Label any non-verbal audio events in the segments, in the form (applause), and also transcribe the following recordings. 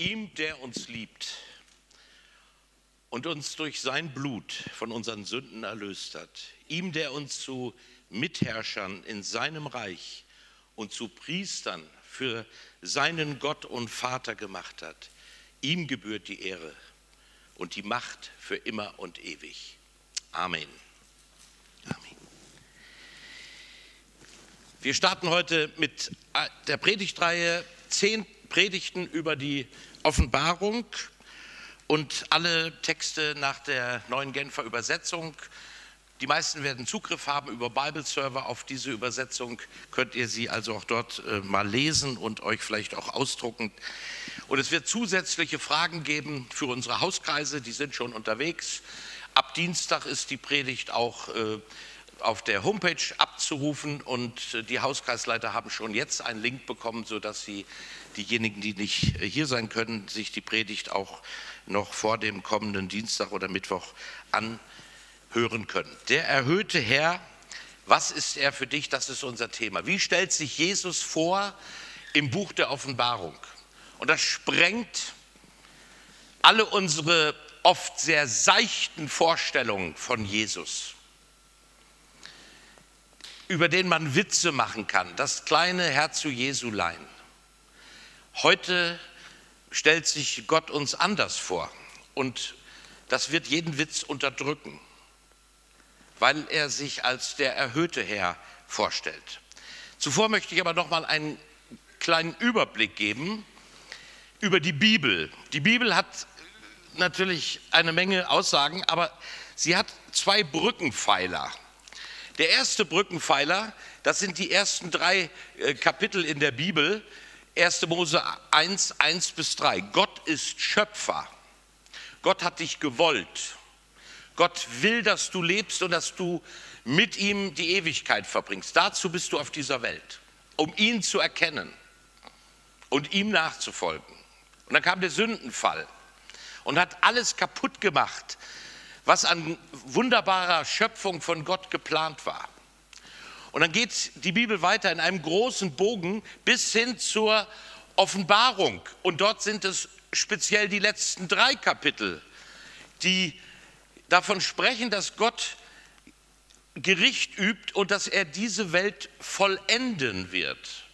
Ihm, der uns liebt und uns durch sein Blut von unseren Sünden erlöst hat, ihm, der uns zu Mitherrschern in seinem Reich und zu Priestern für seinen Gott und Vater gemacht hat, ihm gebührt die Ehre und die Macht für immer und ewig. Amen. Amen. Wir starten heute mit der Predigtreihe zehn Predigten über die Offenbarung und alle Texte nach der neuen Genfer Übersetzung. Die meisten werden Zugriff haben über Bible-Server auf diese Übersetzung. Könnt ihr sie also auch dort äh, mal lesen und euch vielleicht auch ausdrucken. Und es wird zusätzliche Fragen geben für unsere Hauskreise, die sind schon unterwegs. Ab Dienstag ist die Predigt auch äh, auf der Homepage abzurufen und äh, die Hauskreisleiter haben schon jetzt einen Link bekommen, sodass sie diejenigen, die nicht äh, hier sein können, sich die Predigt auch noch vor dem kommenden Dienstag oder Mittwoch anhören können. Der erhöhte Herr, was ist er für dich? Das ist unser Thema. Wie stellt sich Jesus vor im Buch der Offenbarung? Und das sprengt alle unsere oft sehr seichten Vorstellungen von Jesus über den man Witze machen kann, das kleine Herz zu Jesulein. Heute stellt sich Gott uns anders vor und das wird jeden Witz unterdrücken, weil er sich als der erhöhte Herr vorstellt. Zuvor möchte ich aber noch mal einen kleinen Überblick geben über die Bibel. Die Bibel hat natürlich eine Menge Aussagen, aber sie hat zwei Brückenpfeiler. Der erste Brückenpfeiler, das sind die ersten drei äh, Kapitel in der Bibel, 1. Mose 1, 1 bis 3. Gott ist Schöpfer. Gott hat dich gewollt. Gott will, dass du lebst und dass du mit ihm die Ewigkeit verbringst. Dazu bist du auf dieser Welt, um ihn zu erkennen und ihm nachzufolgen. Und dann kam der Sündenfall und hat alles kaputt gemacht, was an wunderbarer Schöpfung von Gott geplant war. Und dann geht die Bibel weiter in einem großen Bogen bis hin zur Offenbarung. Und dort sind es speziell die letzten drei Kapitel, die davon sprechen, dass Gott Gericht übt und dass er diese Welt vollenden wird.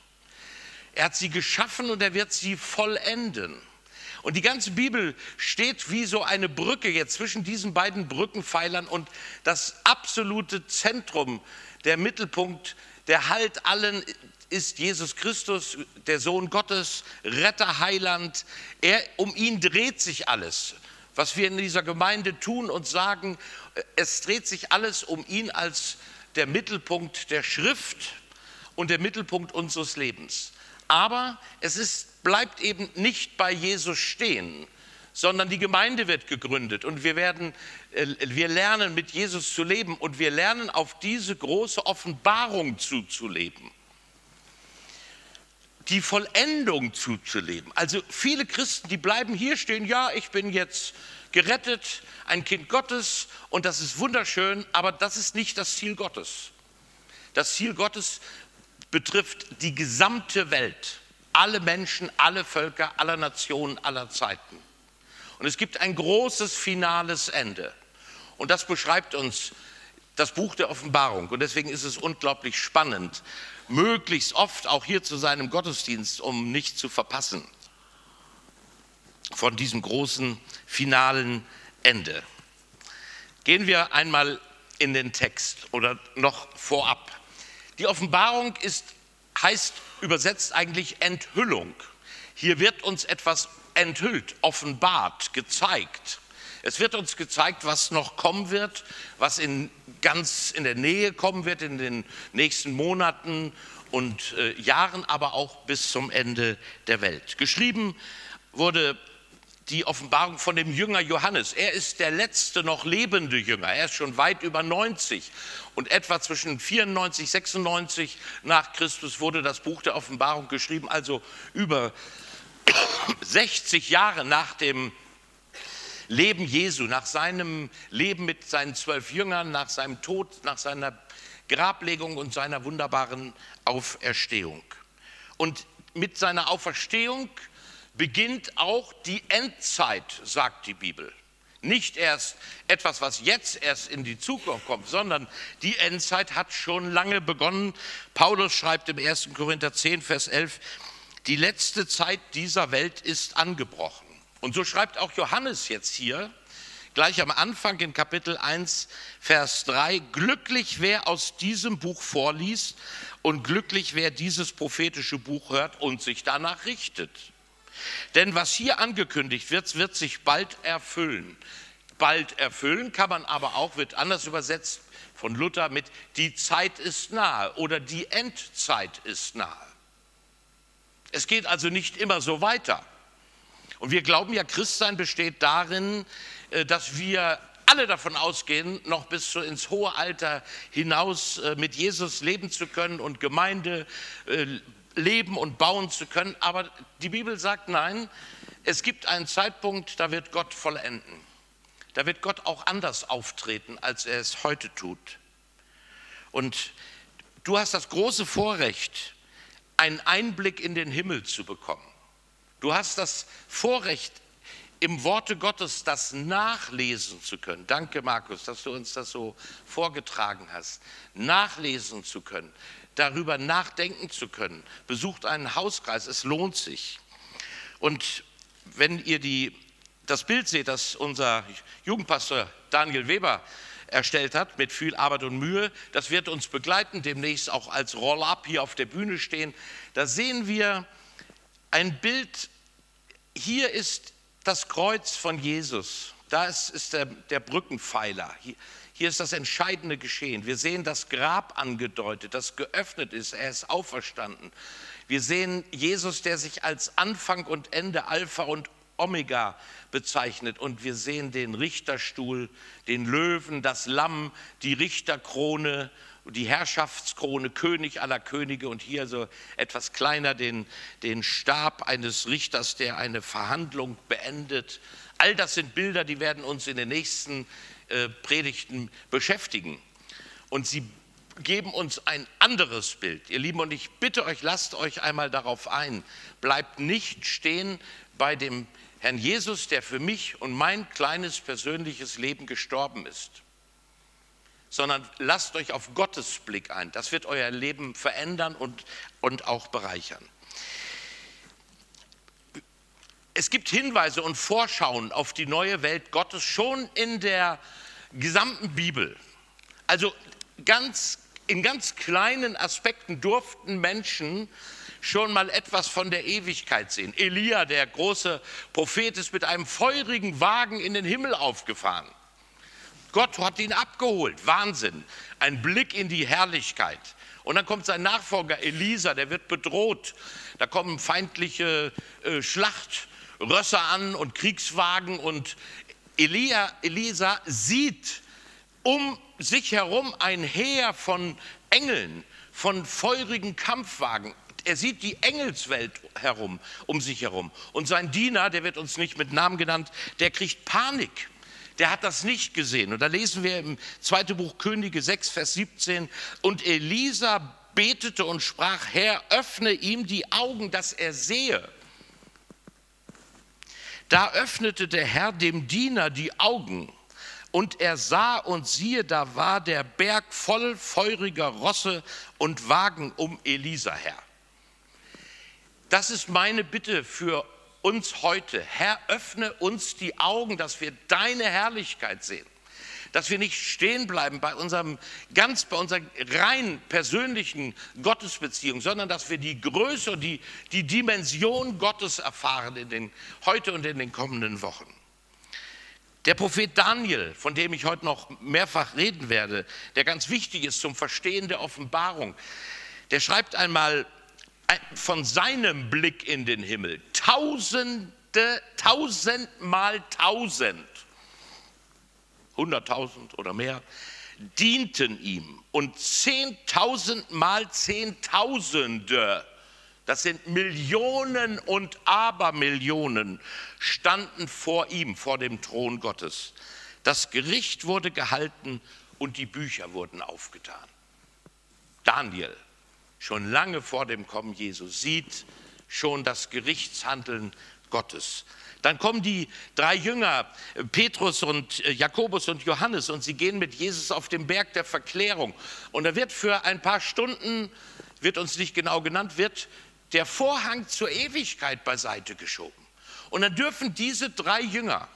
Er hat sie geschaffen und er wird sie vollenden. Und die ganze Bibel steht wie so eine Brücke jetzt zwischen diesen beiden Brückenpfeilern und das absolute Zentrum, der Mittelpunkt, der Halt allen ist Jesus Christus, der Sohn Gottes, Retter, Heiland. Er, um ihn dreht sich alles. Was wir in dieser Gemeinde tun und sagen, es dreht sich alles um ihn als der Mittelpunkt der Schrift und der Mittelpunkt unseres Lebens. Aber es ist, bleibt eben nicht bei Jesus stehen, sondern die Gemeinde wird gegründet und wir, werden, äh, wir lernen mit Jesus zu leben und wir lernen auf diese große Offenbarung zuzuleben. Die Vollendung zuzuleben. Also viele Christen, die bleiben hier stehen, ja, ich bin jetzt gerettet, ein Kind Gottes und das ist wunderschön, aber das ist nicht das Ziel Gottes. Das Ziel Gottes betrifft die gesamte Welt, alle Menschen, alle Völker, aller Nationen, aller Zeiten. Und es gibt ein großes finales Ende. Und das beschreibt uns das Buch der Offenbarung. Und deswegen ist es unglaublich spannend, möglichst oft auch hier zu seinem Gottesdienst, um nicht zu verpassen von diesem großen finalen Ende. Gehen wir einmal in den Text oder noch vorab. Die Offenbarung ist, heißt übersetzt eigentlich Enthüllung. Hier wird uns etwas enthüllt, offenbart, gezeigt. Es wird uns gezeigt, was noch kommen wird, was in ganz in der Nähe kommen wird in den nächsten Monaten und äh, Jahren, aber auch bis zum Ende der Welt. Geschrieben wurde die Offenbarung von dem Jünger Johannes. Er ist der letzte noch lebende Jünger. Er ist schon weit über 90. Und etwa zwischen 94, 96 nach Christus wurde das Buch der Offenbarung geschrieben, also über 60 Jahre nach dem Leben Jesu, nach seinem Leben mit seinen zwölf Jüngern, nach seinem Tod, nach seiner Grablegung und seiner wunderbaren Auferstehung. Und mit seiner Auferstehung beginnt auch die Endzeit, sagt die Bibel. Nicht erst etwas, was jetzt erst in die Zukunft kommt, sondern die Endzeit hat schon lange begonnen. Paulus schreibt im 1. Korinther 10, Vers 11, die letzte Zeit dieser Welt ist angebrochen. Und so schreibt auch Johannes jetzt hier, gleich am Anfang in Kapitel 1, Vers 3, glücklich wer aus diesem Buch vorliest und glücklich wer dieses prophetische Buch hört und sich danach richtet. Denn was hier angekündigt wird, wird sich bald erfüllen. Bald erfüllen kann man aber auch, wird anders übersetzt von Luther mit die Zeit ist nahe oder die Endzeit ist nahe. Es geht also nicht immer so weiter. Und wir glauben ja, Christsein besteht darin, äh, dass wir alle davon ausgehen, noch bis so ins hohe Alter hinaus äh, mit Jesus leben zu können und Gemeinde äh, leben und bauen zu können. Aber die Bibel sagt nein, es gibt einen Zeitpunkt, da wird Gott vollenden. Da wird Gott auch anders auftreten, als er es heute tut. Und du hast das große Vorrecht, einen Einblick in den Himmel zu bekommen. Du hast das Vorrecht, im Worte Gottes das nachlesen zu können. Danke, Markus, dass du uns das so vorgetragen hast. Nachlesen zu können darüber nachdenken zu können. Besucht einen Hauskreis, es lohnt sich. Und wenn ihr die, das Bild seht, das unser Jugendpastor Daniel Weber erstellt hat, mit viel Arbeit und Mühe, das wird uns begleiten, demnächst auch als Roll-up hier auf der Bühne stehen. Da sehen wir ein Bild, hier ist das Kreuz von Jesus, da ist, der, der Brückenpfeiler. Hier, hier ist das entscheidende Geschehen. Wir sehen das Grab angedeutet, das geöffnet ist. Er ist auferstanden. Wir sehen Jesus, der sich als Anfang und Ende Alpha und Omega bezeichnet. Und wir sehen den Richterstuhl, den Löwen, das Lamm, die Richterkrone, die Herrschaftskrone, König aller Könige und hier so etwas kleiner den, den Stab eines Richters, der eine Verhandlung beendet. All das sind Bilder, die werden uns in den nächsten äh, Predigten beschäftigen. Und sie geben uns ein anderes Bild. Ihr Lieben, und ich bitte euch, lasst euch einmal darauf ein. Bleibt nicht stehen bei dem Herrn Jesus, der für mich und mein kleines persönliches Leben gestorben ist, sondern lasst euch auf Gottes Blick ein. Das wird euer Leben verändern und, und auch bereichern. Es gibt Hinweise und Vorschauen auf die neue Welt Gottes schon in der gesamten Bibel. Also ganz, in ganz kleinen Aspekten durften Menschen schon mal etwas von der Ewigkeit sehen. Elia, der große Prophet, ist mit einem feurigen Wagen in den Himmel aufgefahren. Gott hat ihn abgeholt. Wahnsinn. Ein Blick in die Herrlichkeit. Und dann kommt sein Nachfolger Elisa, der wird bedroht. Da kommen feindliche äh, Schlacht. Rösser an und Kriegswagen und Elia, Elisa sieht um sich herum ein Heer von Engeln, von feurigen Kampfwagen. Er sieht die Engelswelt herum, um sich herum. Und sein Diener, der wird uns nicht mit Namen genannt, der kriegt Panik. Der hat das nicht gesehen. Und da lesen wir im zweiten Buch Könige 6, Vers 17. Und Elisa betete und sprach, Herr, öffne ihm die Augen, dass er sehe. Da öffnete der Herr dem Diener die Augen und er sah und siehe, da war der Berg voll feuriger Rosse und Wagen um Elisa her. Das ist meine Bitte für uns heute. Herr, öffne uns die Augen, dass wir deine Herrlichkeit sehen dass wir nicht stehen bleiben bei unserem ganz, bei unserer rein persönlichen Gottesbeziehung, sondern dass wir die Größe und die, die Dimension Gottes erfahren in den, heute und in den kommenden Wochen. Der Prophet Daniel, von dem ich heute noch mehrfach reden werde, der ganz wichtig ist zum Verstehen der Offenbarung, der schreibt einmal von seinem Blick in den Himmel, tausende, tausendmal tausend 100.000 oder mehr, dienten ihm und zehntausendmal Zehntausende, das sind Millionen und Abermillionen, standen vor ihm, vor dem Thron Gottes. Das Gericht wurde gehalten und die Bücher wurden aufgetan. Daniel, schon lange vor dem Kommen Jesu, sieht schon das Gerichtshandeln Gottes. Dann kommen die drei Jünger, Petrus und äh, Jakobus und Johannes, und sie gehen mit Jesus auf den Berg der Verklärung. Und da wird für ein paar Stunden, wird uns nicht genau genannt, wird der Vorhang zur Ewigkeit beiseite geschoben. Und dann dürfen diese drei Jünger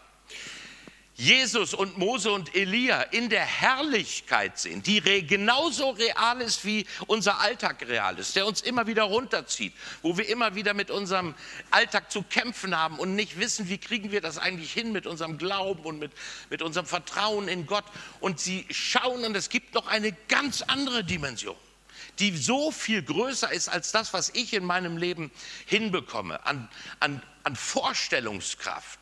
Jesus und Mose und Elia in der Herrlichkeit sehen, die genauso real ist wie unser Alltag real ist, der uns immer wieder runterzieht, wo wir immer wieder mit unserem Alltag zu kämpfen haben und nicht wissen, wie kriegen wir das eigentlich hin mit unserem Glauben und mit, mit unserem Vertrauen in Gott. Und sie schauen und es gibt noch eine ganz andere Dimension die so viel größer ist als das, was ich in meinem Leben hinbekomme, an, an, an Vorstellungskraft.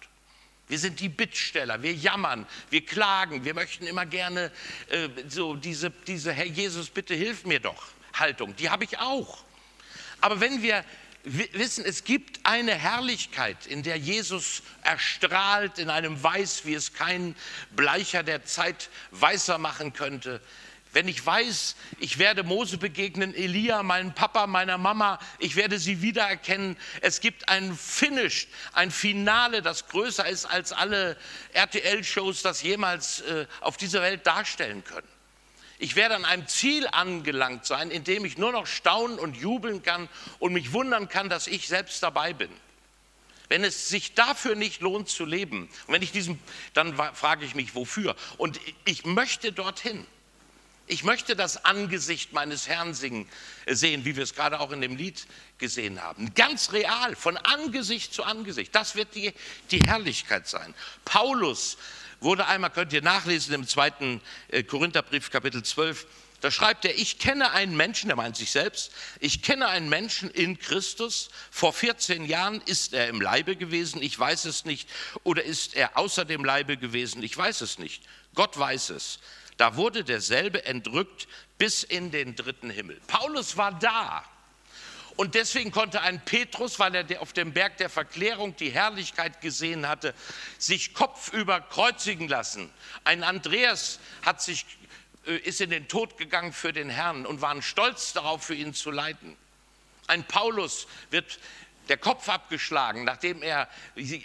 Wir sind die Bittsteller, wir jammern, wir klagen, wir möchten immer gerne äh, so diese, diese, Herr Jesus, bitte hilf mir doch Haltung, die habe ich auch. Aber wenn wir wissen, es gibt eine Herrlichkeit, in der Jesus erstrahlt in einem Weiß, wie es kein Bleicher der Zeit weißer machen könnte, wenn ich weiß, ich werde Mose begegnen, Elia, meinem Papa, meiner Mama, ich werde sie wiedererkennen. Es gibt ein Finish, ein Finale, das größer ist als alle RTL-Shows das jemals äh, auf dieser Welt darstellen können. Ich werde an einem Ziel angelangt sein, in dem ich nur noch staunen und jubeln kann und mich wundern kann, dass ich selbst dabei bin. Wenn es sich dafür nicht lohnt zu leben, und wenn ich diesen, dann frage ich mich, wofür? Und ich möchte dorthin. Ich möchte das Angesicht meines Herrn singen, äh, sehen, wie wir es gerade auch in dem Lied gesehen haben. Ganz real, von Angesicht zu Angesicht. Das wird die, die Herrlichkeit sein. Paulus wurde einmal, könnt ihr nachlesen im zweiten äh, Korintherbrief, Kapitel 12, da schreibt er, ich kenne einen Menschen, der meint sich selbst, ich kenne einen Menschen in Christus. Vor 14 Jahren ist er im Leibe gewesen, ich weiß es nicht. Oder ist er außer dem Leibe gewesen, ich weiß es nicht. Gott weiß es. Da wurde derselbe entrückt bis in den dritten Himmel. Paulus war da. Und deswegen konnte ein Petrus, weil er auf dem Berg der Verklärung die Herrlichkeit gesehen hatte, sich kopfüber kreuzigen lassen. Ein Andreas hat sich, äh, ist in den Tod gegangen für den Herrn und waren stolz darauf, für ihn zu leiden. Ein Paulus wird der Kopf abgeschlagen, nachdem er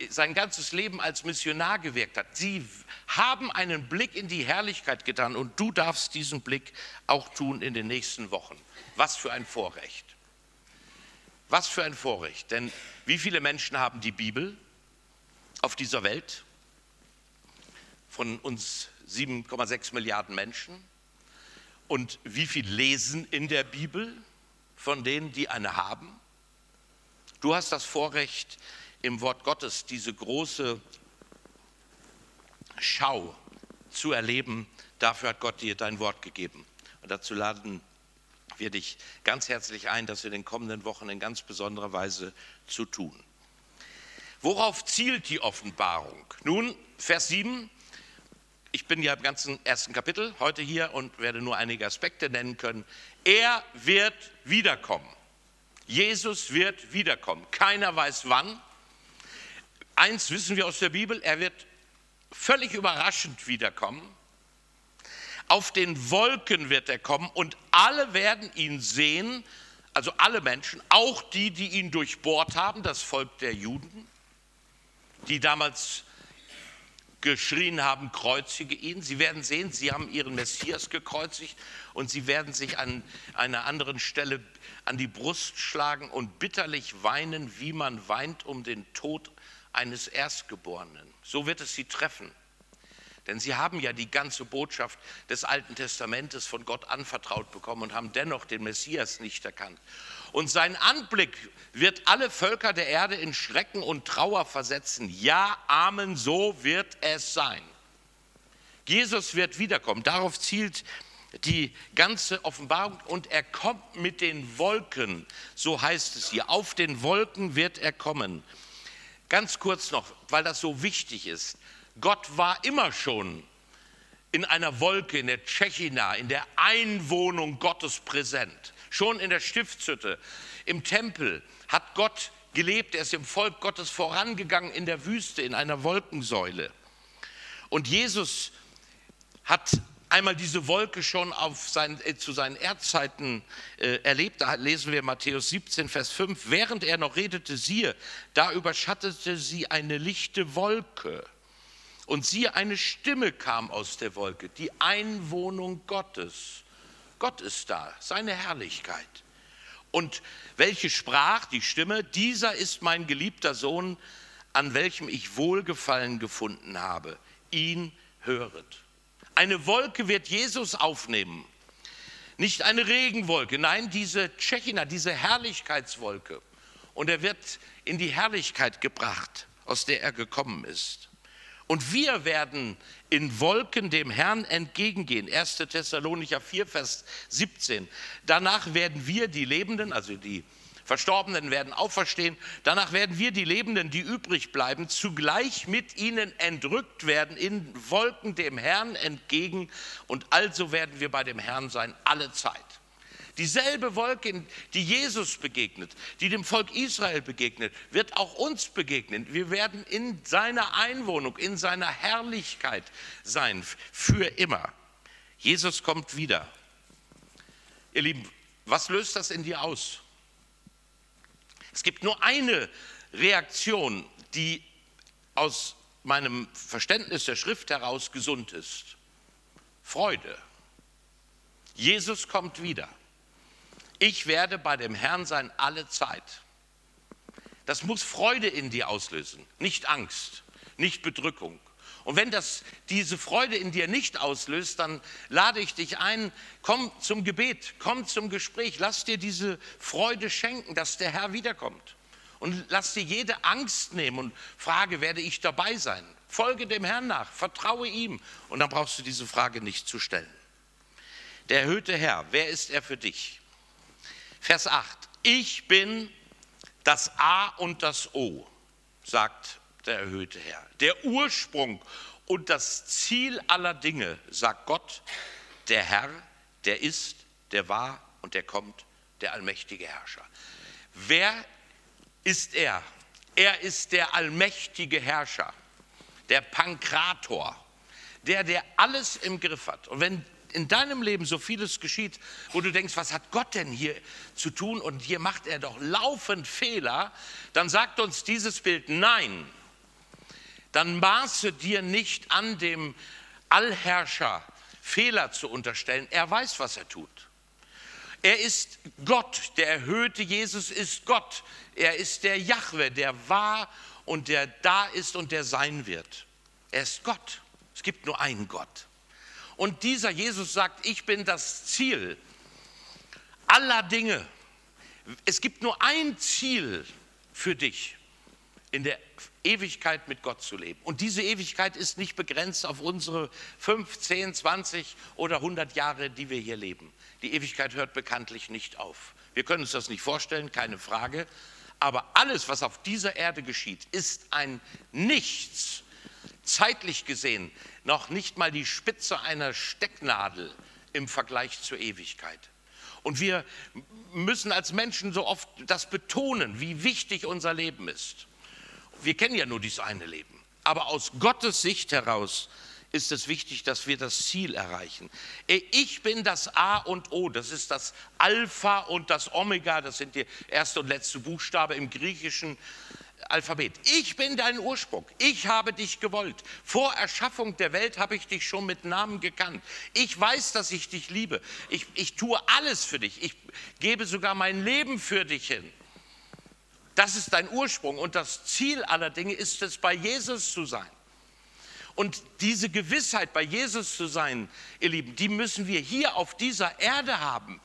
sein ganzes Leben als Missionar gewirkt hat. Sie haben einen Blick in die Herrlichkeit getan und du darfst diesen Blick auch tun in den nächsten Wochen. Was für ein Vorrecht. Was für ein Vorrecht. Denn wie viele Menschen haben die Bibel auf dieser Welt? Von uns 7,6 Milliarden Menschen. Und wie viel lesen in der Bibel von denen, die eine haben? Du hast das Vorrecht, im Wort Gottes diese große Schau zu erleben. Dafür hat Gott dir dein Wort gegeben. Und dazu laden wir dich ganz herzlich ein, das in den kommenden Wochen in ganz besonderer Weise zu tun. Worauf zielt die Offenbarung? Nun, Vers 7. Ich bin ja im ganzen ersten Kapitel heute hier und werde nur einige Aspekte nennen können. Er wird wiederkommen. Jesus wird wiederkommen. Keiner weiß wann. Eins wissen wir aus der Bibel, er wird völlig überraschend wiederkommen. Auf den Wolken wird er kommen und alle werden ihn sehen, also alle Menschen, auch die, die ihn durchbohrt haben, das Volk der Juden, die damals geschrien haben, kreuzige ihn. Sie werden sehen, sie haben ihren Messias gekreuzigt und sie werden sich an einer anderen Stelle an die Brust schlagen und bitterlich weinen, wie man weint um den Tod eines Erstgeborenen. So wird es sie treffen. Denn sie haben ja die ganze Botschaft des Alten Testamentes von Gott anvertraut bekommen und haben dennoch den Messias nicht erkannt. Und sein Anblick wird alle Völker der Erde in Schrecken und Trauer versetzen. Ja, Amen, so wird es sein. Jesus wird wiederkommen. Darauf zielt die ganze Offenbarung und er kommt mit den Wolken, so heißt es hier. Auf den Wolken wird er kommen. Ganz kurz noch, weil das so wichtig ist. Gott war immer schon in einer Wolke, in der Tschechina, in der Einwohnung Gottes präsent. Schon in der Stiftshütte, im Tempel hat Gott gelebt. Er ist dem Volk Gottes vorangegangen in der Wüste, in einer Wolkensäule. Und Jesus hat einmal diese Wolke schon sein, äh, zu seinen Erdzeiten äh, erlebt. Da lesen wir Matthäus 17, Vers 5. Während er noch redete, siehe, da überschattete sie eine lichte Wolke. Und siehe, eine Stimme kam aus der Wolke, die Einwohnung Gottes. Gott ist da, seine Herrlichkeit. Und welche sprach die Stimme? Dieser ist mein geliebter Sohn, an welchem ich Wohlgefallen gefunden habe. Ihn höret. Eine Wolke wird Jesus aufnehmen. Nicht eine Regenwolke, nein, diese Tschechina, diese Herrlichkeitswolke. Und er wird in die Herrlichkeit gebracht, aus der er gekommen ist. Und wir werden in Wolken dem Herrn entgegengehen. 1. Thessalonicher 4, Vers 17. Danach werden wir, die Lebenden, also die Verstorbenen werden auferstehen. Danach werden wir, die Lebenden, die übrig bleiben, zugleich mit ihnen entrückt werden in Wolken dem Herrn entgegen. Und also werden wir bei dem Herrn sein alle Zeit. Dieselbe Wolke, die Jesus begegnet, die dem Volk Israel begegnet, wird auch uns begegnen. Wir werden in seiner Einwohnung, in seiner Herrlichkeit sein, für immer. Jesus kommt wieder. Ihr Lieben, was löst das in dir aus? Es gibt nur eine Reaktion, die aus meinem Verständnis der Schrift heraus gesund ist. Freude. Jesus kommt wieder. Ich werde bei dem Herrn sein alle Zeit. Das muss Freude in dir auslösen, nicht Angst, nicht Bedrückung. Und wenn das diese Freude in dir nicht auslöst, dann lade ich dich ein, komm zum Gebet, komm zum Gespräch, lass dir diese Freude schenken, dass der Herr wiederkommt. Und lass dir jede Angst nehmen und frage, werde ich dabei sein? Folge dem Herrn nach, vertraue ihm. Und dann brauchst du diese Frage nicht zu stellen. Der erhöhte Herr, wer ist er für dich? Vers 8. Ich bin das A und das O, sagt der erhöhte Herr. Der Ursprung und das Ziel aller Dinge, sagt Gott, der Herr, der ist, der war und der kommt, der allmächtige Herrscher. Wer ist er? Er ist der allmächtige Herrscher, der Pankrator, der, der alles im Griff hat. Und wenn in deinem Leben so vieles geschieht, wo du denkst, was hat Gott denn hier zu tun und hier macht er doch laufend Fehler, dann sagt uns dieses Bild nein. Dann maße dir nicht an dem Allherrscher Fehler zu unterstellen. Er weiß, was er tut. Er ist Gott, der erhöhte Jesus ist Gott. Er ist der Jahwe, der war und der da ist und der sein wird. Er ist Gott. Es gibt nur einen Gott. Und dieser Jesus sagt, ich bin das Ziel aller Dinge. Es gibt nur ein Ziel für dich, in der Ewigkeit mit Gott zu leben. Und diese Ewigkeit ist nicht begrenzt auf unsere 5, 10, 20 oder 100 Jahre, die wir hier leben. Die Ewigkeit hört bekanntlich nicht auf. Wir können uns das nicht vorstellen, keine Frage. Aber alles, was auf dieser Erde geschieht, ist ein Nichts, zeitlich gesehen, noch nicht mal die Spitze einer Stecknadel im Vergleich zur Ewigkeit. Und wir müssen als Menschen so oft das betonen, wie wichtig unser Leben ist. Wir kennen ja nur dieses eine Leben. Aber aus Gottes Sicht heraus ist es wichtig, dass wir das Ziel erreichen. Ich bin das A und O, das ist das Alpha und das Omega, das sind die erste und letzte Buchstabe im Griechischen. Alphabet. Ich bin dein Ursprung. Ich habe dich gewollt. Vor Erschaffung der Welt habe ich dich schon mit Namen gekannt. Ich weiß, dass ich dich liebe. Ich, ich tue alles für dich. Ich gebe sogar mein Leben für dich hin. Das ist dein Ursprung. Und das Ziel aller Dinge ist es, bei Jesus zu sein. Und diese Gewissheit, bei Jesus zu sein, ihr Lieben, die müssen wir hier auf dieser Erde haben.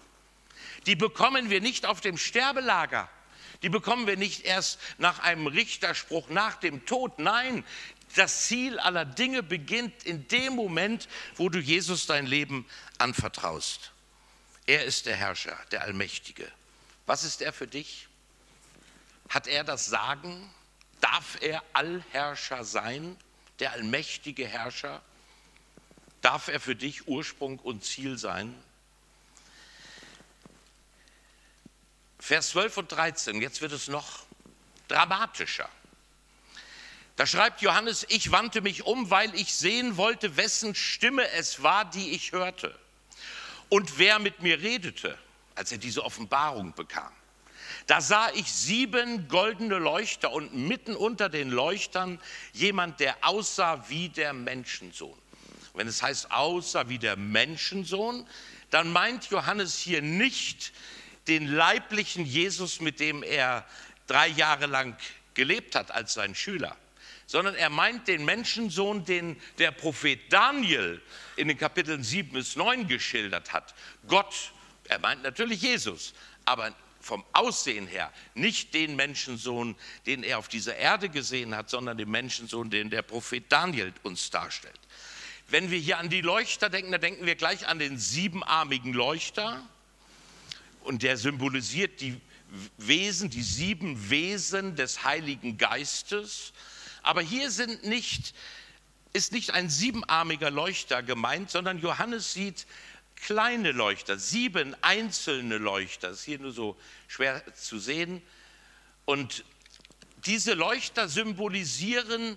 Die bekommen wir nicht auf dem Sterbelager. Die bekommen wir nicht erst nach einem Richterspruch nach dem Tod. Nein, das Ziel aller Dinge beginnt in dem Moment, wo du Jesus dein Leben anvertraust. Er ist der Herrscher, der Allmächtige. Was ist er für dich? Hat er das Sagen? Darf er Allherrscher sein, der allmächtige Herrscher? Darf er für dich Ursprung und Ziel sein? Vers 12 und 13, jetzt wird es noch dramatischer. Da schreibt Johannes, ich wandte mich um, weil ich sehen wollte, wessen Stimme es war, die ich hörte. Und wer mit mir redete, als er diese Offenbarung bekam. Da sah ich sieben goldene Leuchter und mitten unter den Leuchtern jemand, der aussah wie der Menschensohn. Wenn es heißt aussah wie der Menschensohn, dann meint Johannes hier nicht den leiblichen Jesus, mit dem er drei Jahre lang gelebt hat als sein Schüler sondern er meint den Menschensohn, den der Prophet Daniel in den Kapiteln 7 bis 9 geschildert hat. Gott, er meint natürlich Jesus, aber vom Aussehen her nicht den Menschensohn, den er auf dieser Erde gesehen hat, sondern den Menschensohn, den der Prophet Daniel uns darstellt. Wenn wir hier an die Leuchter denken, dann denken wir gleich an den siebenarmigen Leuchter und der symbolisiert die Wesen, die sieben Wesen des Heiligen Geistes. Aber hier sind nicht, ist nicht ein siebenarmiger Leuchter gemeint, sondern Johannes sieht kleine Leuchter, sieben einzelne Leuchter. Ist hier nur so schwer zu sehen. Und diese Leuchter symbolisieren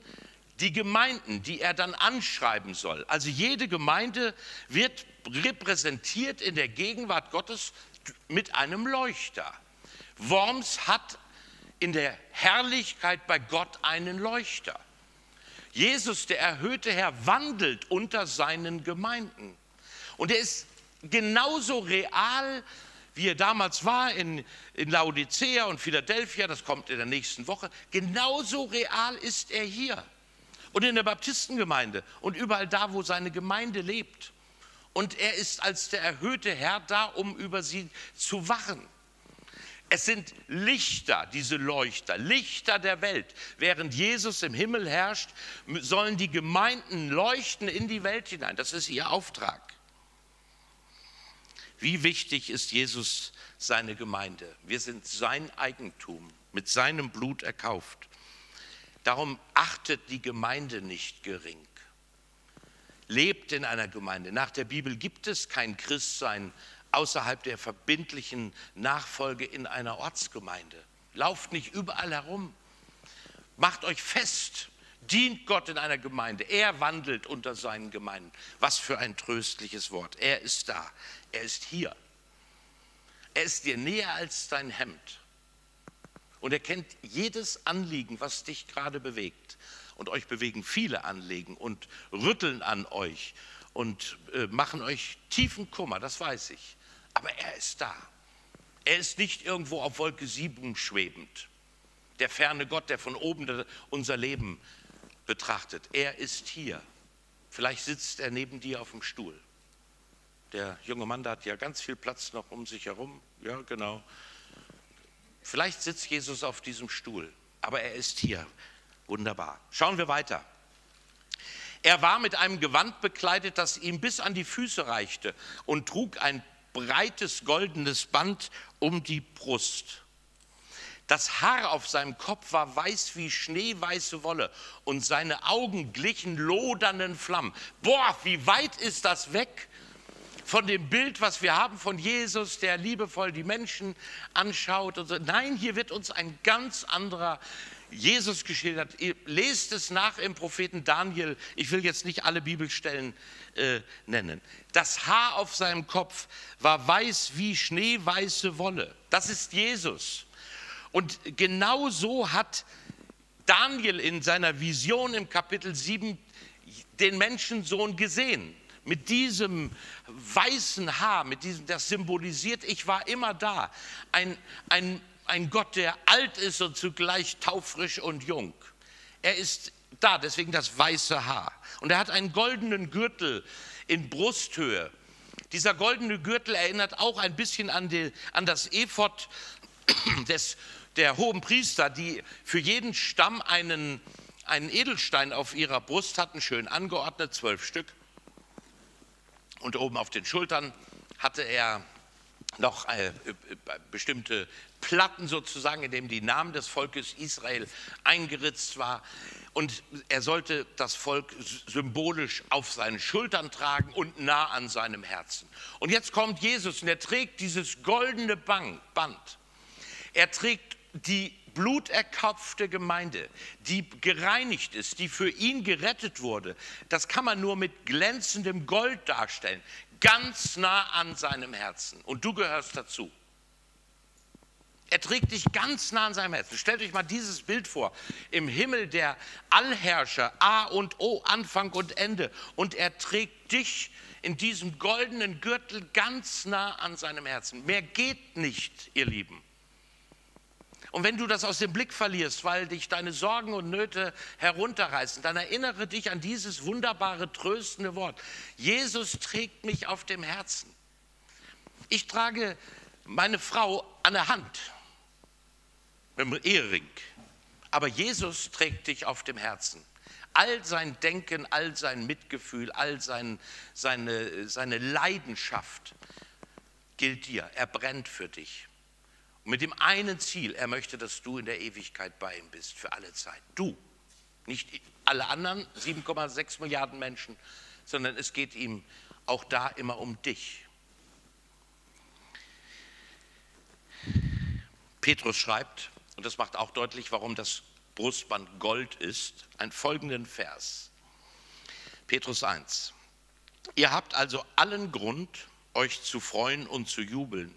die Gemeinden, die er dann anschreiben soll. Also jede Gemeinde wird repräsentiert in der Gegenwart Gottes mit einem Leuchter. Worms hat in der Herrlichkeit bei Gott einen Leuchter. Jesus, der erhöhte Herr, wandelt unter seinen Gemeinden. Und er ist genauso real, wie er damals war in, in Laodicea und Philadelphia, das kommt in der nächsten Woche. Genauso real ist er hier. Und in der Baptistengemeinde und überall da, wo seine Gemeinde lebt. Und er ist als der erhöhte Herr da, um über sie zu wachen. Es sind Lichter, diese Leuchter, Lichter der Welt. Während Jesus im Himmel herrscht, sollen die Gemeinden leuchten in die Welt hinein. Das ist ihr Auftrag. Wie wichtig ist Jesus seine Gemeinde? Wir sind sein Eigentum, mit seinem Blut erkauft. Darum achtet die Gemeinde nicht gering. Lebt in einer Gemeinde. Nach der Bibel gibt es kein Christsein außerhalb der verbindlichen Nachfolge in einer Ortsgemeinde. Lauft nicht überall herum. Macht euch fest. Dient Gott in einer Gemeinde. Er wandelt unter seinen Gemeinden. Was für ein tröstliches Wort. Er ist da. Er ist hier. Er ist dir näher als dein Hemd. Und er kennt jedes Anliegen, was dich gerade bewegt. Und euch bewegen viele Anliegen und rütteln an euch und äh, machen euch tiefen Kummer, das weiß ich. Aber er ist da. Er ist nicht irgendwo auf Wolke 7 schwebend. Der ferne Gott, der von oben unser Leben betrachtet. Er ist hier. Vielleicht sitzt er neben dir auf dem Stuhl. Der junge Mann, der hat ja ganz viel Platz noch um sich herum. Ja, genau. Vielleicht sitzt Jesus auf diesem Stuhl, aber er ist hier. Wunderbar. Schauen wir weiter. Er war mit einem Gewand bekleidet, das ihm bis an die Füße reichte und trug ein breites goldenes Band um die Brust. Das Haar auf seinem Kopf war weiß wie schneeweiße Wolle und seine Augen glichen lodernden Flammen. Boah, wie weit ist das weg von dem Bild, was wir haben von Jesus, der liebevoll die Menschen anschaut. Und so. Nein, hier wird uns ein ganz anderer Jesus geschildert. Ihr lest es nach im Propheten Daniel. Ich will jetzt nicht alle Bibelstellen äh, nennen. Das Haar auf seinem Kopf war weiß wie schneeweiße Wolle. Das ist Jesus. Und genau so hat Daniel in seiner Vision im Kapitel 7 den Menschensohn gesehen. Mit diesem weißen Haar, mit diesem, das symbolisiert, ich war immer da. Ein, ein ein Gott, der alt ist und zugleich taufrisch und jung. Er ist da, deswegen das weiße Haar. Und er hat einen goldenen Gürtel in Brusthöhe. Dieser goldene Gürtel erinnert auch ein bisschen an, die, an das Ephod des, der hohen Priester, die für jeden Stamm einen, einen Edelstein auf ihrer Brust hatten, schön angeordnet, zwölf Stück. Und oben auf den Schultern hatte er noch äh, äh, bestimmte Platten sozusagen, in denen die Namen des Volkes Israel eingeritzt war. Und er sollte das Volk symbolisch auf seinen Schultern tragen und nah an seinem Herzen. Und jetzt kommt Jesus und er trägt dieses goldene Band. Er trägt die bluterkopfte Gemeinde, die gereinigt ist, die für ihn gerettet wurde, das kann man nur mit glänzendem Gold darstellen, ganz nah an seinem Herzen. Und du gehörst dazu. Er trägt dich ganz nah an seinem Herzen. Stellt euch mal dieses Bild vor. Im Himmel der Allherrscher, A und O, Anfang und Ende. Und er trägt dich in diesem goldenen Gürtel ganz nah an seinem Herzen. Mehr geht nicht, ihr Lieben. Und wenn du das aus dem Blick verlierst, weil dich deine Sorgen und Nöte herunterreißen, dann erinnere dich an dieses wunderbare, tröstende Wort. Jesus trägt mich auf dem Herzen. Ich trage meine Frau an der Hand mit dem Ehering. Aber Jesus trägt dich auf dem Herzen. All sein Denken, all sein Mitgefühl, all sein, seine, seine Leidenschaft gilt dir. Er brennt für dich. Mit dem einen Ziel, er möchte, dass du in der Ewigkeit bei ihm bist, für alle Zeit. Du, nicht alle anderen 7,6 Milliarden Menschen, sondern es geht ihm auch da immer um dich. Petrus schreibt, und das macht auch deutlich, warum das Brustband Gold ist, einen folgenden Vers. Petrus 1. Ihr habt also allen Grund, euch zu freuen und zu jubeln,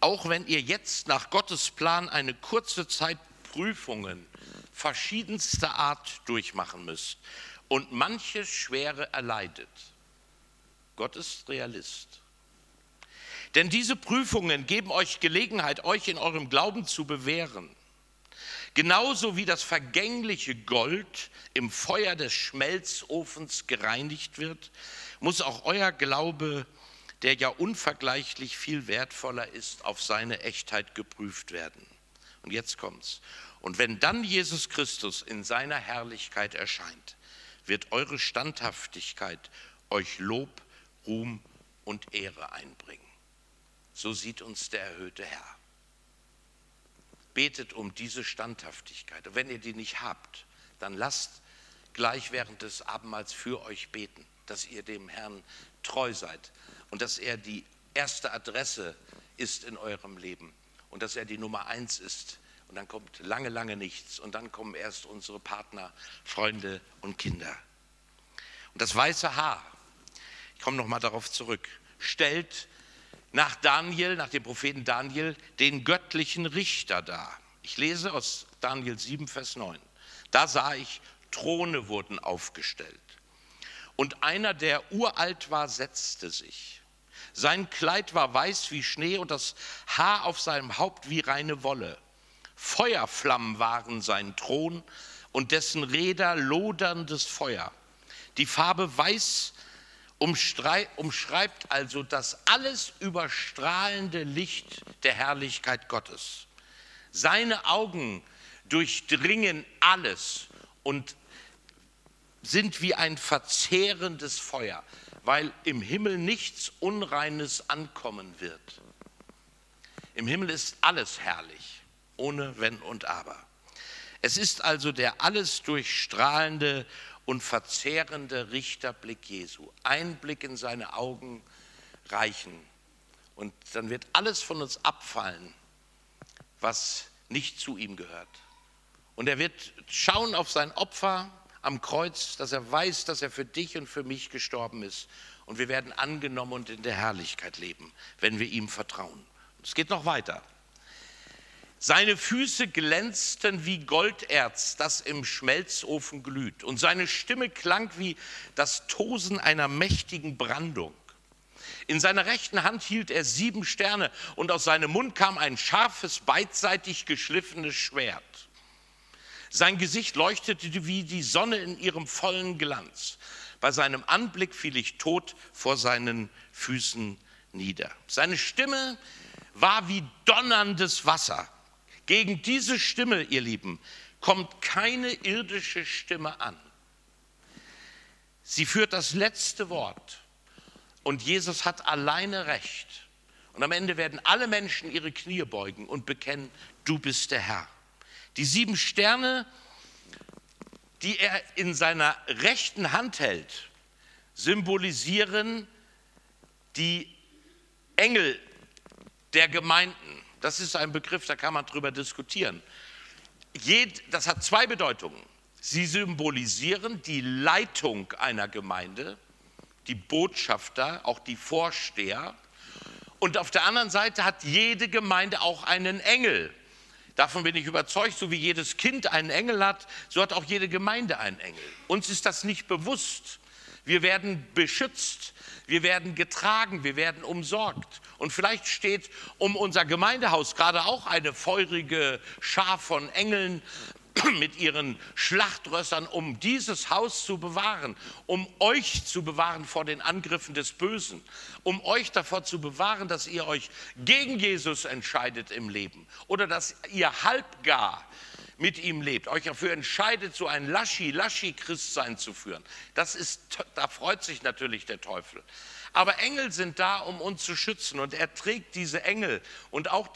auch wenn ihr jetzt nach Gottes Plan eine kurze Zeit Prüfungen verschiedenster Art durchmachen müsst und manche Schwere erleidet. Gott ist Realist. Denn diese Prüfungen geben euch Gelegenheit, euch in eurem Glauben zu bewähren. Genauso wie das vergängliche Gold im Feuer des Schmelzofens gereinigt wird, muss auch euer Glaube, der ja unvergleichlich viel wertvoller ist, auf seine Echtheit geprüft werden. Und jetzt kommt's. Und wenn dann Jesus Christus in seiner Herrlichkeit erscheint, wird eure Standhaftigkeit euch Lob, Ruhm und Ehre einbringen. So sieht uns der erhöhte Herr betet um diese Standhaftigkeit. Und wenn ihr die nicht habt, dann lasst gleich während des Abendmahls für euch beten, dass ihr dem Herrn treu seid und dass er die erste Adresse ist in eurem Leben und dass er die Nummer eins ist. Und dann kommt lange, lange nichts und dann kommen erst unsere Partner, Freunde und Kinder. Und das weiße Haar, ich komme nochmal darauf zurück, stellt nach Daniel, nach dem Propheten Daniel, den göttlichen Richter dar. Ich lese aus Daniel 7, Vers 9. Da sah ich, Throne wurden aufgestellt. Und einer, der uralt war, setzte sich. Sein Kleid war weiß wie Schnee und das Haar auf seinem Haupt wie reine Wolle. Feuerflammen waren sein Thron und dessen Räder loderndes Feuer. Die Farbe weiß umschreibt also das alles überstrahlende Licht der Herrlichkeit Gottes. Seine Augen durchdringen alles und sind wie ein verzehrendes Feuer, weil im Himmel nichts Unreines ankommen wird. Im Himmel ist alles herrlich, ohne Wenn und Aber. Es ist also der alles durchstrahlende und verzehrende Richterblick Jesu. Ein Blick in seine Augen reichen. Und dann wird alles von uns abfallen, was nicht zu ihm gehört. Und er wird schauen auf sein Opfer am Kreuz, dass er weiß, dass er für dich und für mich gestorben ist. Und wir werden angenommen und in der Herrlichkeit leben, wenn wir ihm vertrauen. Es geht noch weiter. Seine Füße glänzten wie Golderz, das im Schmelzofen glüht, und seine Stimme klang wie das Tosen einer mächtigen Brandung. In seiner rechten Hand hielt er sieben Sterne, und aus seinem Mund kam ein scharfes, beidseitig geschliffenes Schwert. Sein Gesicht leuchtete wie die Sonne in ihrem vollen Glanz. Bei seinem Anblick fiel ich tot vor seinen Füßen nieder. Seine Stimme war wie donnerndes Wasser. Gegen diese Stimme, ihr Lieben, kommt keine irdische Stimme an. Sie führt das letzte Wort und Jesus hat alleine Recht. Und am Ende werden alle Menschen ihre Knie beugen und bekennen, du bist der Herr. Die sieben Sterne, die er in seiner rechten Hand hält, symbolisieren die Engel der Gemeinden. Das ist ein Begriff, da kann man drüber diskutieren. das hat zwei Bedeutungen. Sie symbolisieren die Leitung einer Gemeinde, die Botschafter, auch die Vorsteher. Und auf der anderen Seite hat jede Gemeinde auch einen Engel. Davon bin ich überzeugt, so wie jedes Kind einen Engel hat, so hat auch jede Gemeinde einen Engel. Uns ist das nicht bewusst. Wir werden beschützt, wir werden getragen, wir werden umsorgt. Und vielleicht steht um unser Gemeindehaus gerade auch eine feurige Schar von Engeln (clears throat) mit ihren Schlachtrössern, um dieses Haus zu bewahren, um euch zu bewahren vor den Angriffen des Bösen, um euch davor zu bewahren, dass ihr euch gegen Jesus entscheidet im Leben oder dass ihr halbgar mit ihm lebt, euch dafür entscheidet, so ein Laschi-Laschi-Christsein zu führen. Das ist, da freut sich natürlich der Teufel. Aber Engel sind da, um uns zu schützen und er trägt diese Engel und auch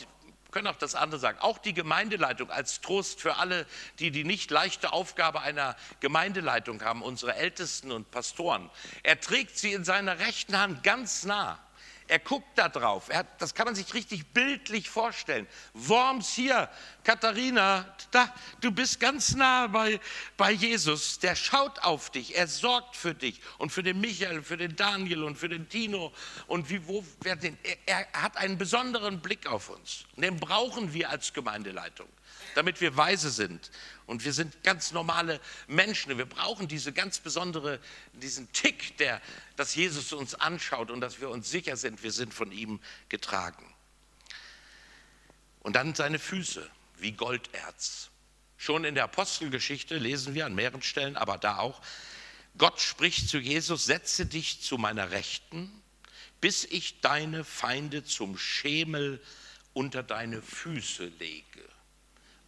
können auch das andere sagen, auch die Gemeindeleitung als Trost für alle, die die nicht leichte Aufgabe einer Gemeindeleitung haben, unsere Ältesten und Pastoren. Er trägt sie in seiner rechten Hand ganz nah. Er guckt da drauf. Hat, das kann man sich richtig bildlich vorstellen. Worms hier, Katharina, da, du bist ganz nah bei, bei Jesus. Der schaut auf dich. Er sorgt für dich und für den Michael, für den Daniel und für den Tino. Und wie, wo, wer den, er, er hat einen besonderen Blick auf uns. Den brauchen wir als Gemeindeleitung damit wir weise sind. Und wir sind ganz normale Menschen. Wir brauchen diese ganz besondere, diesen Tick, der, dass Jesus uns anschaut und dass wir uns sicher sind, wir sind von ihm getragen. Und dann seine Füße wie Golderz. Schon in der Apostelgeschichte lesen wir an mehreren Stellen, aber da auch, Gott spricht zu Jesus, setze dich zu meiner Rechten, bis ich deine Feinde zum Schemel unter deine Füße lege.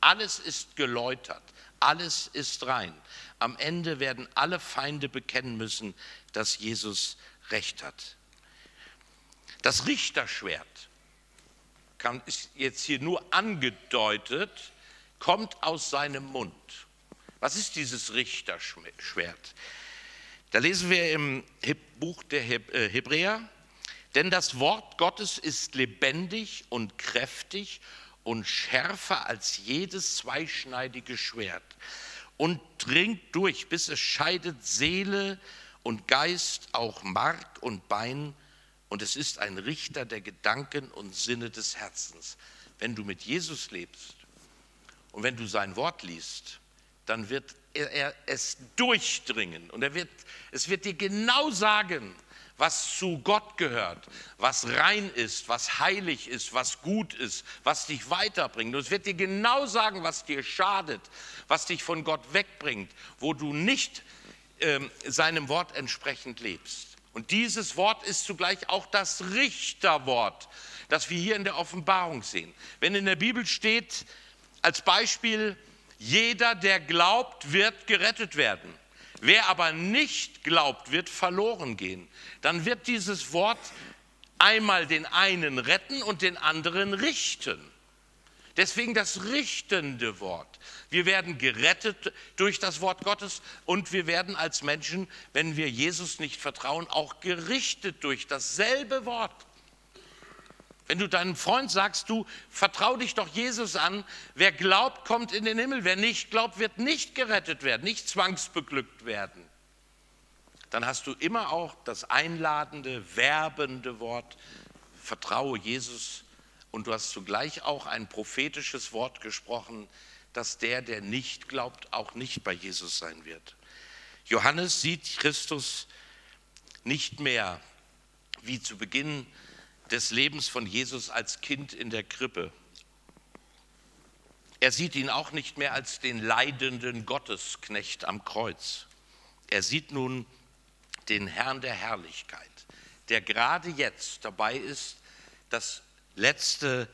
Alles ist geläutert, alles ist rein. Am Ende werden alle Feinde bekennen müssen, dass Jesus recht hat. Das Richterschwert kann, ist jetzt hier nur angedeutet, kommt aus seinem Mund. Was ist dieses Richterschwert? Da lesen wir im Buch der äh, Hebräer, denn das Wort Gottes ist lebendig und kräftig und schärfer als jedes zweischneidige Schwert. Und dringt durch, bis es scheidet Seele und Geist, auch Mark und Bein, und es ist ein Richter der Gedanken und Sinne des Herzens. Wenn du mit Jesus lebst und wenn du sein Wort liest, dann wird er, es durchdringen. Und er wird, es wird dir genau sagen, was zu Gott gehört, was rein ist, was heilig ist, was gut ist, was dich weiterbringt. Und es wird dir genau sagen, was dir schadet, was dich von Gott wegbringt, wo du nicht ähm, seinem Wort entsprechend lebst. Und dieses Wort ist zugleich auch das Richterwort, das wir hier in der Offenbarung sehen. Wenn in der Bibel steht, als Beispiel, jeder, der glaubt, wird gerettet werden. Wer aber nicht glaubt, wird verloren gehen. Dann wird dieses Wort einmal den einen retten und den anderen richten. Deswegen das richtende Wort. Wir werden gerettet durch das Wort Gottes und wir werden als Menschen, wenn wir Jesus nicht vertrauen, auch gerichtet durch dasselbe Wort. Wenn du deinem Freund sagst, du vertrau dich doch Jesus an, wer glaubt, kommt in den Himmel, wer nicht glaubt, wird nicht gerettet werden, nicht zwangsbeglückt werden. Dann hast du immer auch das einladende, werbende Wort, vertraue Jesus und du hast zugleich auch ein prophetisches Wort gesprochen, dass der, der nicht glaubt, auch nicht bei Jesus sein wird. Johannes sieht Christus nicht mehr wie zu Beginn des Lebens von Jesus als Kind in der Krippe. Er sieht ihn auch nicht mehr als den leidenden Gottesknecht am Kreuz. Er sieht nun den Herrn der Herrlichkeit, der gerade jetzt dabei ist, das letzte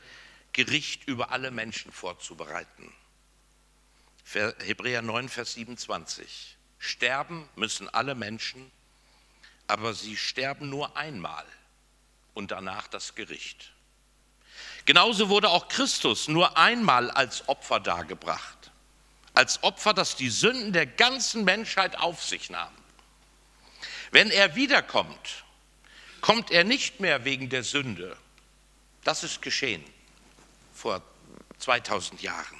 Gericht über alle Menschen vorzubereiten. Hebräer 9, Vers 27. Sterben müssen alle Menschen, aber sie sterben nur einmal und danach das Gericht. Genauso wurde auch Christus nur einmal als Opfer dargebracht. Als Opfer, das die Sünden der ganzen Menschheit auf sich nahm. Wenn er wiederkommt, kommt er nicht mehr wegen der Sünde. Das ist geschehen vor 2000 Jahren.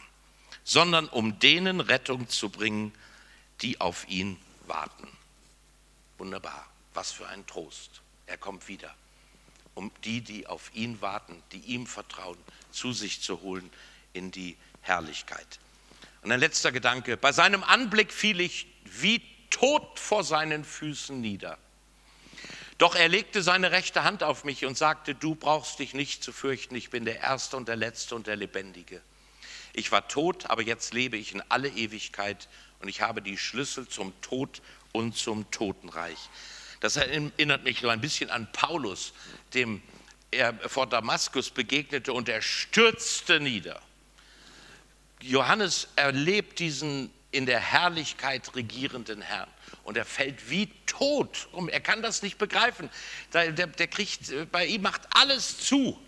sondern um denen Rettung zu bringen, die auf ihn warten. Wunderbar, was für ein Trost. Er kommt wieder, um die, die auf ihn warten, die ihm vertrauen, zu sich zu holen in die Herrlichkeit. Und ein letzter Gedanke, bei seinem Anblick fiel ich wie tot vor seinen Füßen nieder. Doch er legte seine rechte Hand auf mich und sagte, du brauchst dich nicht zu fürchten, ich bin der Erste und der Letzte und der Lebendige. Ich war tot, aber jetzt lebe ich in alle Ewigkeit und ich habe die Schlüssel zum Tod und zum Totenreich. Das erinnert mich ein bisschen an Paulus, dem er vor Damaskus begegnete und er stürzte nieder. Johannes erlebt diesen in der Herrlichkeit regierenden Herrn. Und er fällt wie tot um. Er kann das nicht begreifen. Der, der, der kriegt, bei ihm macht alles zu.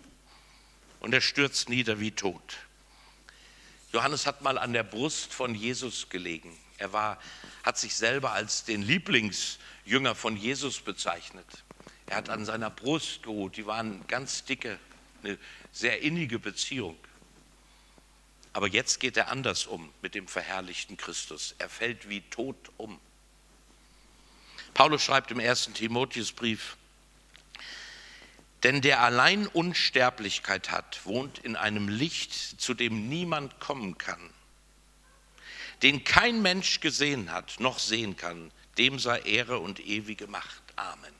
Und er stürzt nieder wie tot. Johannes hat mal an der Brust von Jesus gelegen. Er war, hat sich selber als den Lieblingsjünger von Jesus bezeichnet. Er hat an seiner Brust geruht. Die waren ganz dicke, eine sehr innige Beziehung. Aber jetzt geht er anders um mit dem verherrlichten Christus. Er fällt wie tot um. Paulus schreibt im ersten Timotheusbrief, denn der allein Unsterblichkeit hat, wohnt in einem Licht, zu dem niemand kommen kann. Den kein Mensch gesehen hat, noch sehen kann, dem sei Ehre und ewige Macht. Amen.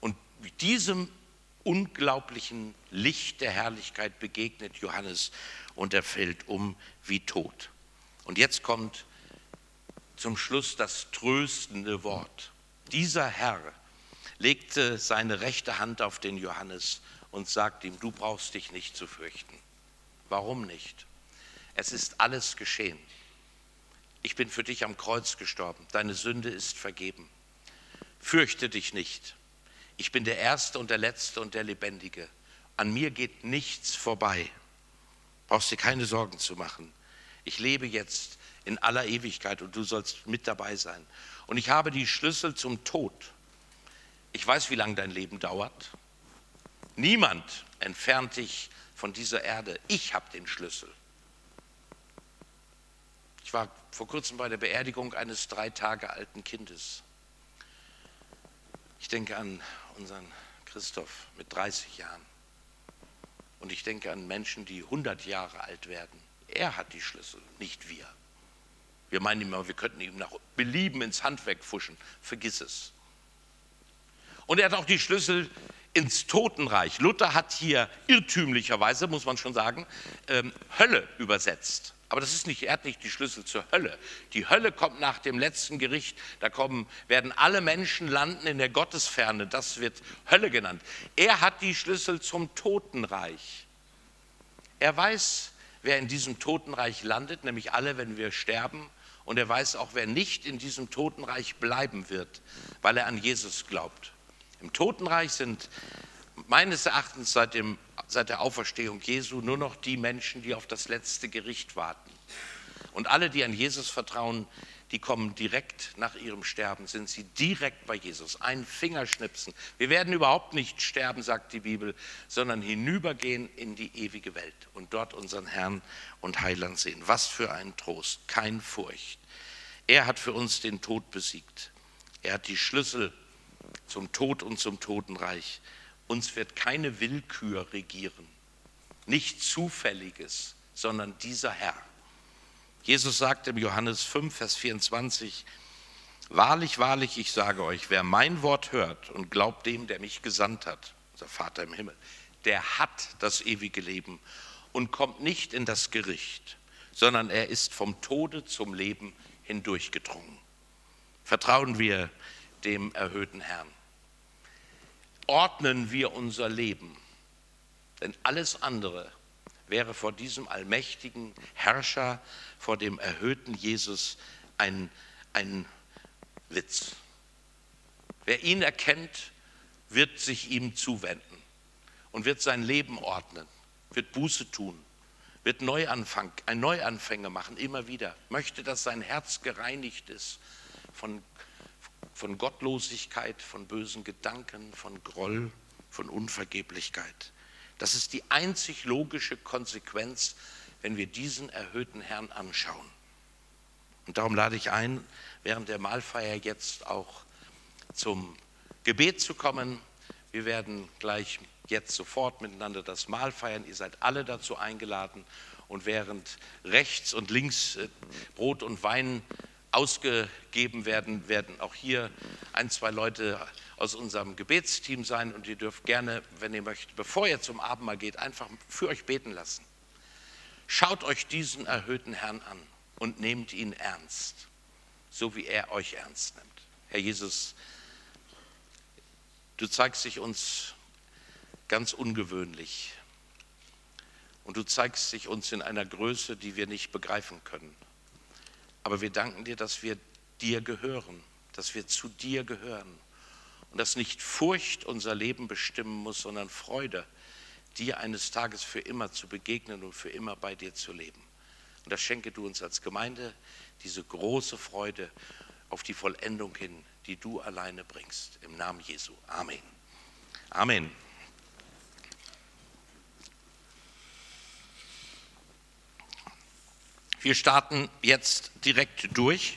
Und diesem unglaublichen Licht der Herrlichkeit begegnet Johannes und er fällt um wie tot. Und jetzt kommt zum Schluss das tröstende Wort. Dieser Herr legte seine rechte Hand auf den Johannes und sagte ihm, du brauchst dich nicht zu fürchten. Warum nicht? Es ist alles geschehen. Ich bin für dich am Kreuz gestorben. Deine Sünde ist vergeben. Fürchte dich nicht. Ich bin der Erste und der Letzte und der Lebendige. An mir geht nichts vorbei. Brauchst dir keine Sorgen zu machen. Ich lebe jetzt in aller Ewigkeit und du sollst mit dabei sein. Und ich habe die Schlüssel zum Tod. Ich weiß, wie lange dein Leben dauert. Niemand entfernt dich von dieser Erde. Ich habe den Schlüssel. Ich war vor kurzem bei der Beerdigung eines drei Tage alten Kindes. Ich denke an unseren Christoph mit 30 Jahren. Und ich denke an Menschen, die 100 Jahre alt werden. Er hat die Schlüssel, nicht wir. Wir meinen immer, wir könnten ihm nach Belieben ins Handwerk fuschen. Vergiss es. Und er hat auch die Schlüssel ins Totenreich. Luther hat hier irrtümlicherweise, muss man schon sagen, ähm, Hölle übersetzt. Aber das ist nicht, er hat nicht die Schlüssel zur Hölle. Die Hölle kommt nach dem letzten Gericht. Da kommen, werden alle Menschen landen in der Gottesferne. Das wird Hölle genannt. Er hat die Schlüssel zum Totenreich. Er weiß, wer in diesem Totenreich landet, nämlich alle, wenn wir sterben und er weiß auch, wer nicht in diesem Totenreich bleiben wird, weil er an Jesus glaubt. Im Totenreich sind meines Erachtens seit, dem, seit der Auferstehung Jesu nur noch die Menschen, die auf das letzte Gericht warten. Und alle, die an Jesus vertrauen, die kommen direkt nach ihrem Sterben, sind sie direkt bei Jesus. Ein Fingerschnipsen. Wir werden überhaupt nicht sterben, sagt die Bibel, sondern hinübergehen in die ewige Welt und dort unseren Herrn und Heiland sehen. Was für ein Trost, kein Furcht. Er hat für uns den Tod besiegt. Er hat die Schlüssel zum Tod und zum Totenreich. Uns wird keine Willkür regieren, nicht Zufälliges, sondern dieser Herr. Jesus sagt im Johannes 5, Vers 24, Wahrlich, wahrlich, ich sage euch, wer mein Wort hört und glaubt dem, der mich gesandt hat, unser Vater im Himmel, der hat das ewige Leben und kommt nicht in das Gericht, sondern er ist vom Tode zum Leben hindurchgedrungen. Vertrauen wir dem erhöhten Herrn. Ordnen wir unser Leben, denn alles andere wäre vor diesem allmächtigen Herrscher, vor dem erhöhten Jesus ein, ein Witz. Wer ihn erkennt, wird sich ihm zuwenden und wird sein Leben ordnen, wird Buße tun, wird Neuanfang, ein Neuanfänger machen, immer wieder, möchte, dass sein Herz gereinigt ist von, von Gottlosigkeit, von bösen Gedanken, von Groll, von Unvergeblichkeit. Das ist die einzig logische Konsequenz, wenn wir diesen erhöhten Herrn anschauen. Und darum lade ich ein, während der Mahlfeier jetzt auch zum Gebet zu kommen. Wir werden gleich jetzt sofort miteinander das Mahl feiern. Ihr seid alle dazu eingeladen. Und während rechts und links äh, Brot und Wein ausgegeben werden, werden auch hier ein, zwei Leute aus unserem Gebetsteam sein. Und ihr dürft gerne, wenn ihr möchtet, bevor ihr zum Abendmahl geht, einfach für euch beten lassen. Schaut euch diesen erhöhten Herrn an und nehmt ihn ernst, so wie er euch ernst nimmt. Herr Jesus, du zeigst dich uns ganz ungewöhnlich und du zeigst dich uns in einer Größe, die wir nicht begreifen können. Aber wir danken dir, dass wir dir gehören, dass wir zu dir gehören und dass nicht Furcht unser Leben bestimmen muss, sondern Freude dir eines Tages für immer zu begegnen und für immer bei dir zu leben. Und das schenke du uns als Gemeinde, diese große Freude auf die Vollendung hin, die du alleine bringst. Im Namen Jesu. Amen. Amen. Wir starten jetzt direkt durch.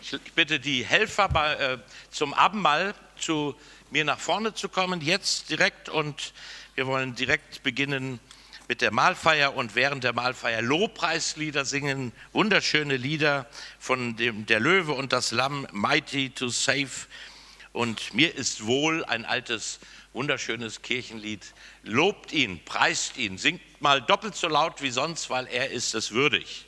Ich bitte die Helfer bei, äh, zum Abendmahl zu mir nach vorne zu kommen, jetzt direkt und wir wollen direkt beginnen mit der Mahlfeier und während der Mahlfeier Lobpreislieder singen, wunderschöne Lieder von dem Der Löwe und das Lamm, Mighty to Save. Und mir ist wohl ein altes, wunderschönes Kirchenlied. Lobt ihn, preist ihn, singt mal doppelt so laut wie sonst, weil er ist es würdig.